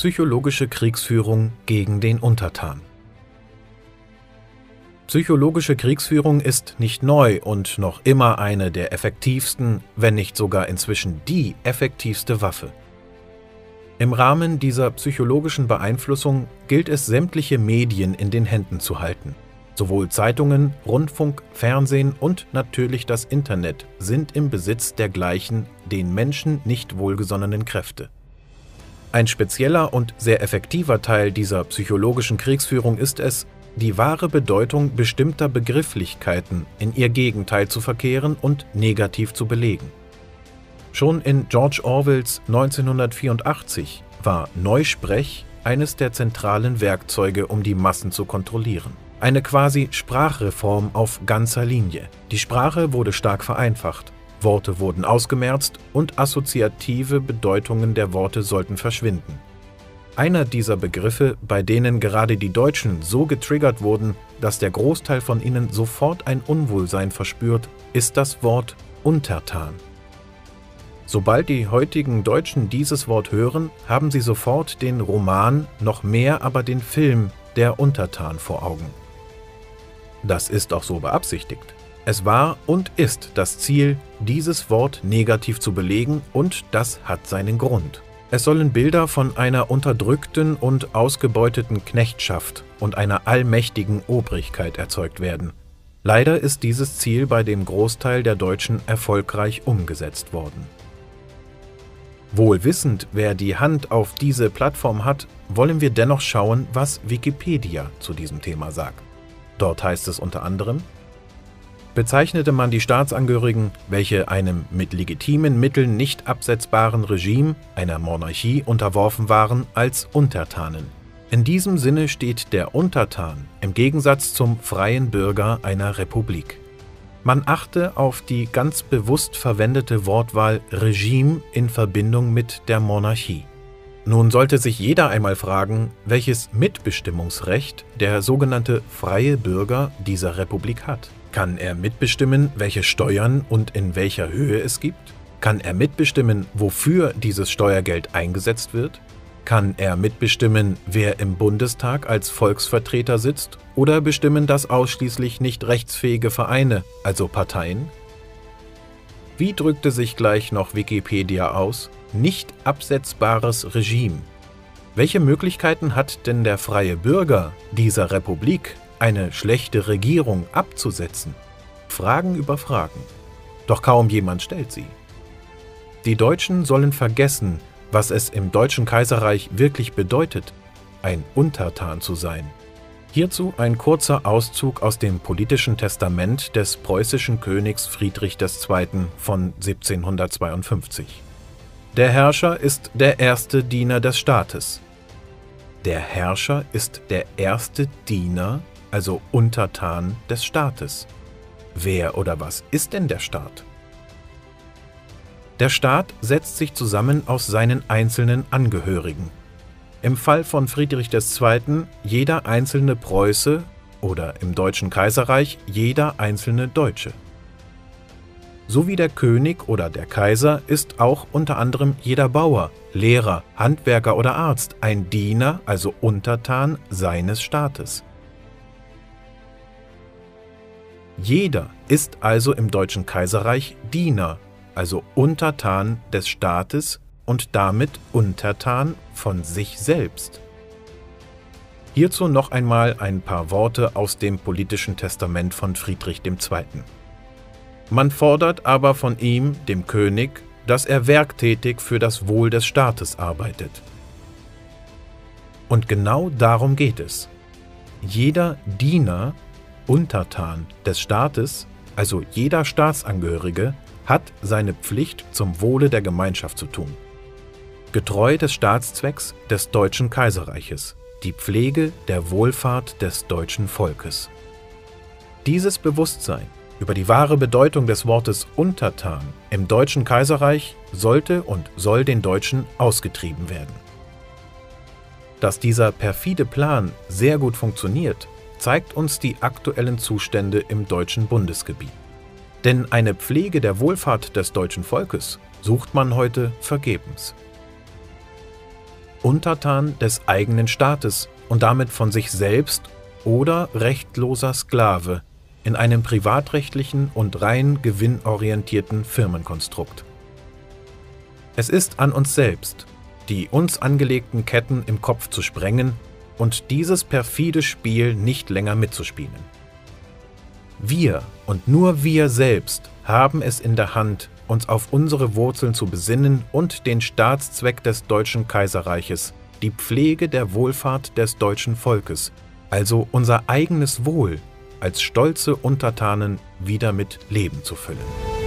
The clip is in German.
Psychologische Kriegsführung gegen den Untertan Psychologische Kriegsführung ist nicht neu und noch immer eine der effektivsten, wenn nicht sogar inzwischen die effektivste Waffe. Im Rahmen dieser psychologischen Beeinflussung gilt es, sämtliche Medien in den Händen zu halten. Sowohl Zeitungen, Rundfunk, Fernsehen und natürlich das Internet sind im Besitz der gleichen, den Menschen nicht wohlgesonnenen Kräfte. Ein spezieller und sehr effektiver Teil dieser psychologischen Kriegsführung ist es, die wahre Bedeutung bestimmter Begrifflichkeiten in ihr Gegenteil zu verkehren und negativ zu belegen. Schon in George Orwells 1984 war Neusprech eines der zentralen Werkzeuge, um die Massen zu kontrollieren. Eine quasi Sprachreform auf ganzer Linie. Die Sprache wurde stark vereinfacht, Worte wurden ausgemerzt und assoziative Bedeutungen der Worte sollten verschwinden. Einer dieser Begriffe, bei denen gerade die Deutschen so getriggert wurden, dass der Großteil von ihnen sofort ein Unwohlsein verspürt, ist das Wort Untertan. Sobald die heutigen Deutschen dieses Wort hören, haben sie sofort den Roman, noch mehr aber den Film Der Untertan vor Augen. Das ist auch so beabsichtigt. Es war und ist das Ziel, dieses Wort negativ zu belegen, und das hat seinen Grund. Es sollen Bilder von einer unterdrückten und ausgebeuteten Knechtschaft und einer allmächtigen Obrigkeit erzeugt werden. Leider ist dieses Ziel bei dem Großteil der Deutschen erfolgreich umgesetzt worden. Wohl wissend, wer die Hand auf diese Plattform hat, wollen wir dennoch schauen, was Wikipedia zu diesem Thema sagt. Dort heißt es unter anderem, bezeichnete man die Staatsangehörigen, welche einem mit legitimen Mitteln nicht absetzbaren Regime, einer Monarchie unterworfen waren, als Untertanen. In diesem Sinne steht der Untertan im Gegensatz zum freien Bürger einer Republik. Man achte auf die ganz bewusst verwendete Wortwahl Regime in Verbindung mit der Monarchie. Nun sollte sich jeder einmal fragen, welches Mitbestimmungsrecht der sogenannte freie Bürger dieser Republik hat. Kann er mitbestimmen, welche Steuern und in welcher Höhe es gibt? Kann er mitbestimmen, wofür dieses Steuergeld eingesetzt wird? Kann er mitbestimmen, wer im Bundestag als Volksvertreter sitzt oder bestimmen das ausschließlich nicht rechtsfähige Vereine, also Parteien? Wie drückte sich gleich noch Wikipedia aus? Nicht absetzbares Regime. Welche Möglichkeiten hat denn der freie Bürger dieser Republik, eine schlechte Regierung abzusetzen? Fragen über Fragen. Doch kaum jemand stellt sie. Die Deutschen sollen vergessen, was es im Deutschen Kaiserreich wirklich bedeutet, ein Untertan zu sein. Hierzu ein kurzer Auszug aus dem politischen Testament des preußischen Königs Friedrich II. von 1752. Der Herrscher ist der erste Diener des Staates. Der Herrscher ist der erste Diener, also Untertan des Staates. Wer oder was ist denn der Staat? Der Staat setzt sich zusammen aus seinen einzelnen Angehörigen. Im Fall von Friedrich II. jeder einzelne Preuße oder im Deutschen Kaiserreich jeder einzelne Deutsche. So wie der König oder der Kaiser ist auch unter anderem jeder Bauer, Lehrer, Handwerker oder Arzt ein Diener, also Untertan seines Staates. Jeder ist also im Deutschen Kaiserreich Diener also Untertan des Staates und damit Untertan von sich selbst. Hierzu noch einmal ein paar Worte aus dem politischen Testament von Friedrich II. Man fordert aber von ihm, dem König, dass er werktätig für das Wohl des Staates arbeitet. Und genau darum geht es. Jeder Diener, Untertan des Staates, also jeder Staatsangehörige, hat seine Pflicht zum Wohle der Gemeinschaft zu tun. Getreu des Staatszwecks des Deutschen Kaiserreiches, die Pflege der Wohlfahrt des deutschen Volkes. Dieses Bewusstsein über die wahre Bedeutung des Wortes Untertan im Deutschen Kaiserreich sollte und soll den Deutschen ausgetrieben werden. Dass dieser perfide Plan sehr gut funktioniert, zeigt uns die aktuellen Zustände im deutschen Bundesgebiet. Denn eine Pflege der Wohlfahrt des deutschen Volkes sucht man heute vergebens. Untertan des eigenen Staates und damit von sich selbst oder rechtloser Sklave in einem privatrechtlichen und rein gewinnorientierten Firmenkonstrukt. Es ist an uns selbst, die uns angelegten Ketten im Kopf zu sprengen und dieses perfide Spiel nicht länger mitzuspielen. Wir und nur wir selbst haben es in der Hand, uns auf unsere Wurzeln zu besinnen und den Staatszweck des Deutschen Kaiserreiches, die Pflege der Wohlfahrt des deutschen Volkes, also unser eigenes Wohl, als stolze Untertanen wieder mit Leben zu füllen.